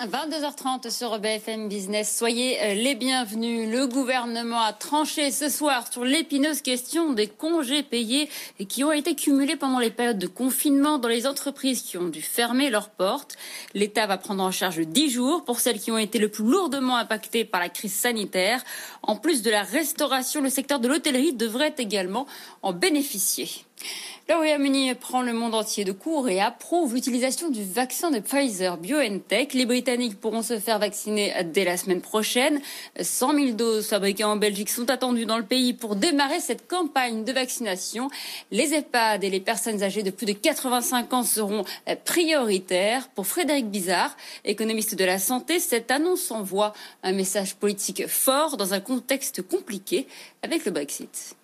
22h30 sur BFM Business. Soyez euh, les bienvenus. Le gouvernement a tranché ce soir sur l'épineuse question des congés payés qui ont été cumulés pendant les périodes de confinement dans les entreprises qui ont dû fermer leurs portes. L'État va prendre en charge 10 jours pour celles qui ont été le plus lourdement impactées par la crise sanitaire. En plus de la restauration, le secteur de l'hôtellerie devrait également en bénéficier. Le Royaume-Uni prend le monde entier de court et approuve l'utilisation du vaccin de Pfizer BioNTech. Les Britanniques pourront se faire vacciner dès la semaine prochaine. 100 000 doses fabriquées en Belgique sont attendues dans le pays pour démarrer cette campagne de vaccination. Les EHPAD et les personnes âgées de plus de 85 ans seront prioritaires. Pour Frédéric Bizarre, économiste de la santé, cette annonce envoie un message politique fort dans un contexte compliqué avec le Brexit.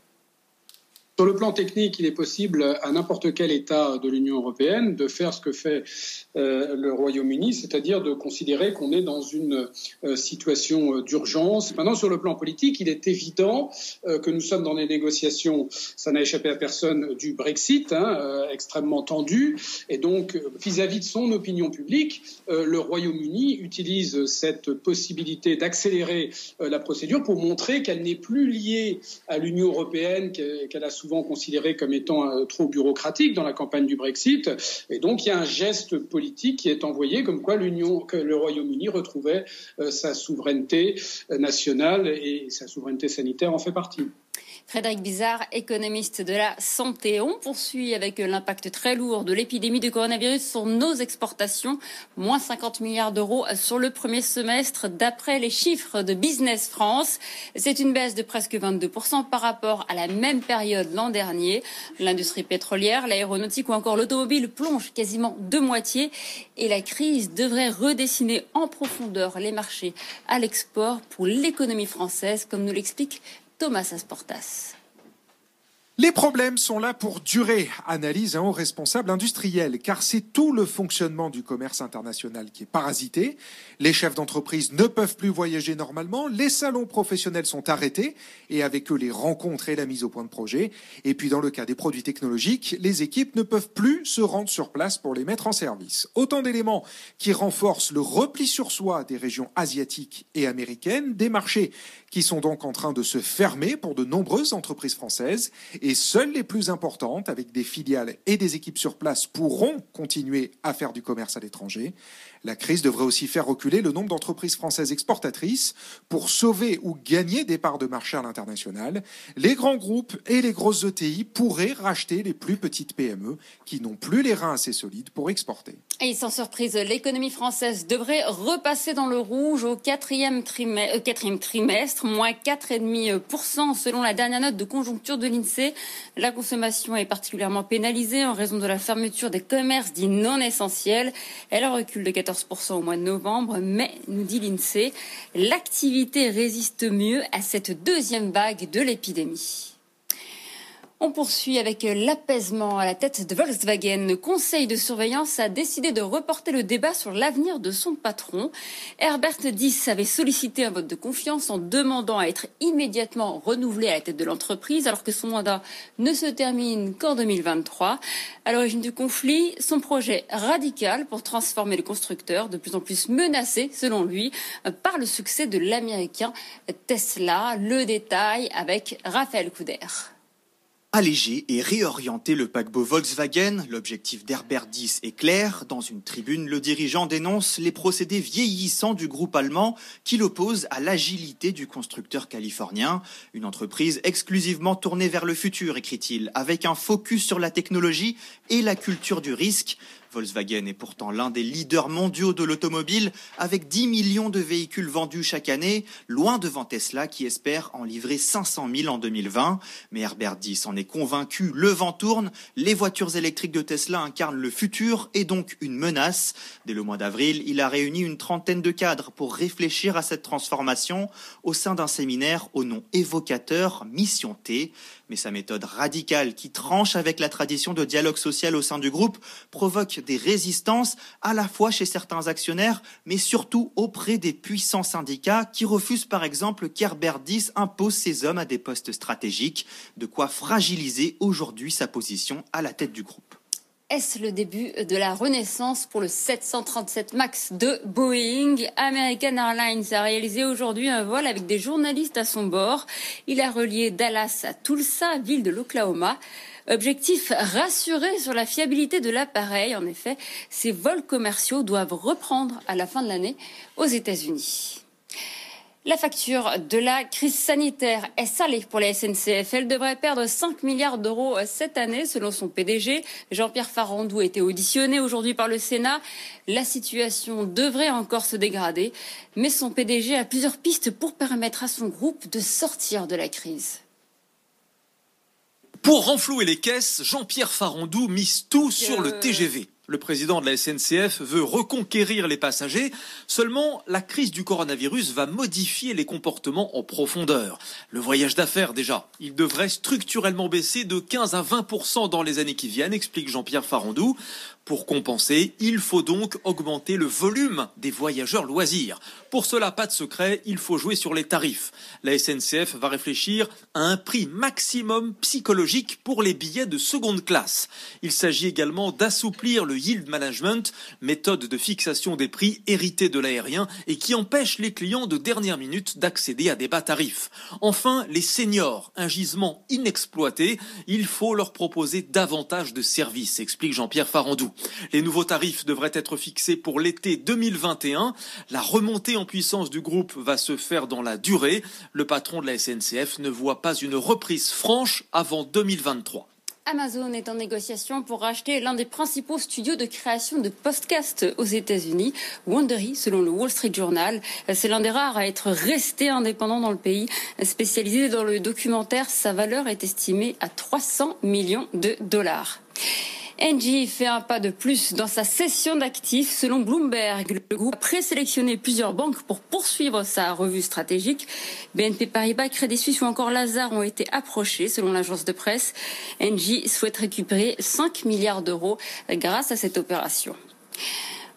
Sur le plan technique, il est possible à n'importe quel État de l'Union européenne de faire ce que fait euh, le Royaume-Uni, c'est-à-dire de considérer qu'on est dans une euh, situation d'urgence. Maintenant, sur le plan politique, il est évident euh, que nous sommes dans des négociations, ça n'a échappé à personne, du Brexit, hein, extrêmement tendu. Et donc, vis-à-vis -vis de son opinion publique, le Royaume-Uni utilise cette possibilité d'accélérer la procédure pour montrer qu'elle n'est plus liée à l'Union européenne, qu'elle a souvent considéré comme étant euh, trop bureaucratique dans la campagne du Brexit. Et donc, il y a un geste politique qui est envoyé comme quoi l'Union, que le Royaume-Uni retrouvait euh, sa souveraineté euh, nationale et sa souveraineté sanitaire en fait partie. Frédéric Bizarre, économiste de la santé. On poursuit avec l'impact très lourd de l'épidémie de coronavirus sur nos exportations. Moins 50 milliards d'euros sur le premier semestre d'après les chiffres de Business France. C'est une baisse de presque 22% par rapport à la même période l'an dernier. L'industrie pétrolière, l'aéronautique ou encore l'automobile plongent quasiment de moitié et la crise devrait redessiner en profondeur les marchés à l'export pour l'économie française, comme nous l'explique Thomas Asportas. Les problèmes sont là pour durer, analyse un haut responsable industriel, car c'est tout le fonctionnement du commerce international qui est parasité. Les chefs d'entreprise ne peuvent plus voyager normalement, les salons professionnels sont arrêtés, et avec eux les rencontres et la mise au point de projet. Et puis dans le cas des produits technologiques, les équipes ne peuvent plus se rendre sur place pour les mettre en service. Autant d'éléments qui renforcent le repli sur soi des régions asiatiques et américaines, des marchés qui sont donc en train de se fermer pour de nombreuses entreprises françaises seules les plus importantes, avec des filiales et des équipes sur place, pourront continuer à faire du commerce à l'étranger. La crise devrait aussi faire reculer le nombre d'entreprises françaises exportatrices pour sauver ou gagner des parts de marché à l'international. Les grands groupes et les grosses ETI pourraient racheter les plus petites PME qui n'ont plus les reins assez solides pour exporter. Et sans surprise, l'économie française devrait repasser dans le rouge au quatrième, trimestre, euh, quatrième trimestre, moins 4,5% selon la dernière note de conjoncture de l'INSEE. La consommation est particulièrement pénalisée en raison de la fermeture des commerces dits non essentiels. Elle recule de 14% au mois de novembre, mais, nous dit l'INSEE, l'activité résiste mieux à cette deuxième vague de l'épidémie. On poursuit avec l'apaisement à la tête de Volkswagen. Le conseil de surveillance a décidé de reporter le débat sur l'avenir de son patron. Herbert Diss avait sollicité un vote de confiance en demandant à être immédiatement renouvelé à la tête de l'entreprise alors que son mandat ne se termine qu'en 2023. À l'origine du conflit, son projet radical pour transformer le constructeur, de plus en plus menacé, selon lui, par le succès de l'américain Tesla. Le détail avec Raphaël Couder. Alléger et réorienter le paquebot Volkswagen, l'objectif d'Herbert Diess est clair. Dans une tribune, le dirigeant dénonce les procédés vieillissants du groupe allemand qui l'oppose à l'agilité du constructeur californien. Une entreprise exclusivement tournée vers le futur, écrit-il, avec un focus sur la technologie et la culture du risque. Volkswagen est pourtant l'un des leaders mondiaux de l'automobile, avec 10 millions de véhicules vendus chaque année, loin devant Tesla qui espère en livrer 500 000 en 2020. Mais Herbert Diss en est convaincu, le vent tourne, les voitures électriques de Tesla incarnent le futur et donc une menace. Dès le mois d'avril, il a réuni une trentaine de cadres pour réfléchir à cette transformation au sein d'un séminaire au nom évocateur Mission T mais sa méthode radicale qui tranche avec la tradition de dialogue social au sein du groupe provoque des résistances à la fois chez certains actionnaires, mais surtout auprès des puissants syndicats qui refusent par exemple qu'Herbert 10 impose ses hommes à des postes stratégiques, de quoi fragiliser aujourd'hui sa position à la tête du groupe. Est-ce le début de la renaissance pour le 737 MAX de Boeing? American Airlines a réalisé aujourd'hui un vol avec des journalistes à son bord. Il a relié Dallas à Tulsa, ville de l'Oklahoma. Objectif rassurer sur la fiabilité de l'appareil. En effet, ces vols commerciaux doivent reprendre à la fin de l'année aux États-Unis. La facture de la crise sanitaire est salée pour la SNCF. Elle devrait perdre 5 milliards d'euros cette année, selon son PDG. Jean-Pierre Farandou a été auditionné aujourd'hui par le Sénat. La situation devrait encore se dégrader, mais son PDG a plusieurs pistes pour permettre à son groupe de sortir de la crise. Pour renflouer les caisses, Jean-Pierre Farandou mise tout sur le TGV. Le président de la SNCF veut reconquérir les passagers. Seulement, la crise du coronavirus va modifier les comportements en profondeur. Le voyage d'affaires, déjà, il devrait structurellement baisser de 15 à 20% dans les années qui viennent, explique Jean-Pierre Farandou. Pour compenser, il faut donc augmenter le volume des voyageurs loisirs. Pour cela, pas de secret, il faut jouer sur les tarifs. La SNCF va réfléchir à un prix maximum psychologique pour les billets de seconde classe. Il s'agit également d'assouplir le yield management, méthode de fixation des prix héritée de l'aérien et qui empêche les clients de dernière minute d'accéder à des bas tarifs. Enfin, les seniors, un gisement inexploité, il faut leur proposer davantage de services, explique Jean-Pierre Farandou. Les nouveaux tarifs devraient être fixés pour l'été 2021. La remontée en puissance du groupe va se faire dans la durée. Le patron de la SNCF ne voit pas une reprise franche avant 2023. Amazon est en négociation pour racheter l'un des principaux studios de création de podcasts aux États-Unis, Wondery, selon le Wall Street Journal. C'est l'un des rares à être resté indépendant dans le pays. Spécialisé dans le documentaire, sa valeur est estimée à 300 millions de dollars. Engie fait un pas de plus dans sa cession d'actifs. Selon Bloomberg, le groupe a présélectionné plusieurs banques pour poursuivre sa revue stratégique. BNP Paribas, Crédit Suisse ou encore Lazare ont été approchés, selon l'agence de presse. Engie souhaite récupérer 5 milliards d'euros grâce à cette opération.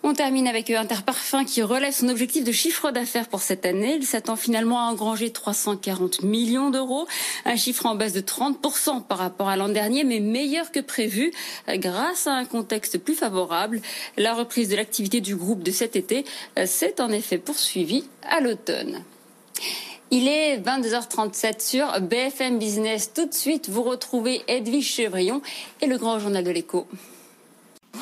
On termine avec Interparfum qui relève son objectif de chiffre d'affaires pour cette année. Il s'attend finalement à engranger 340 millions d'euros, un chiffre en baisse de 30% par rapport à l'an dernier, mais meilleur que prévu grâce à un contexte plus favorable. La reprise de l'activité du groupe de cet été s'est en effet poursuivie à l'automne. Il est 22h37 sur BFM Business. Tout de suite, vous retrouvez Edwige Chevrillon et le grand journal de l'écho.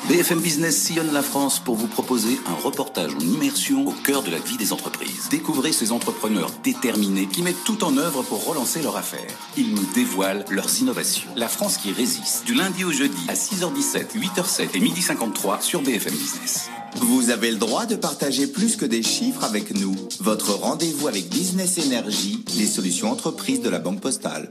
BFM Business sillonne la France pour vous proposer un reportage en immersion au cœur de la vie des entreprises. Découvrez ces entrepreneurs déterminés qui mettent tout en œuvre pour relancer leur affaire. Ils nous dévoilent leurs innovations. La France qui résiste, du lundi au jeudi à 6h17, 8h07 et 12h53 sur BFM Business. Vous avez le droit de partager plus que des chiffres avec nous. Votre rendez-vous avec Business Energy, les solutions entreprises de la Banque Postale.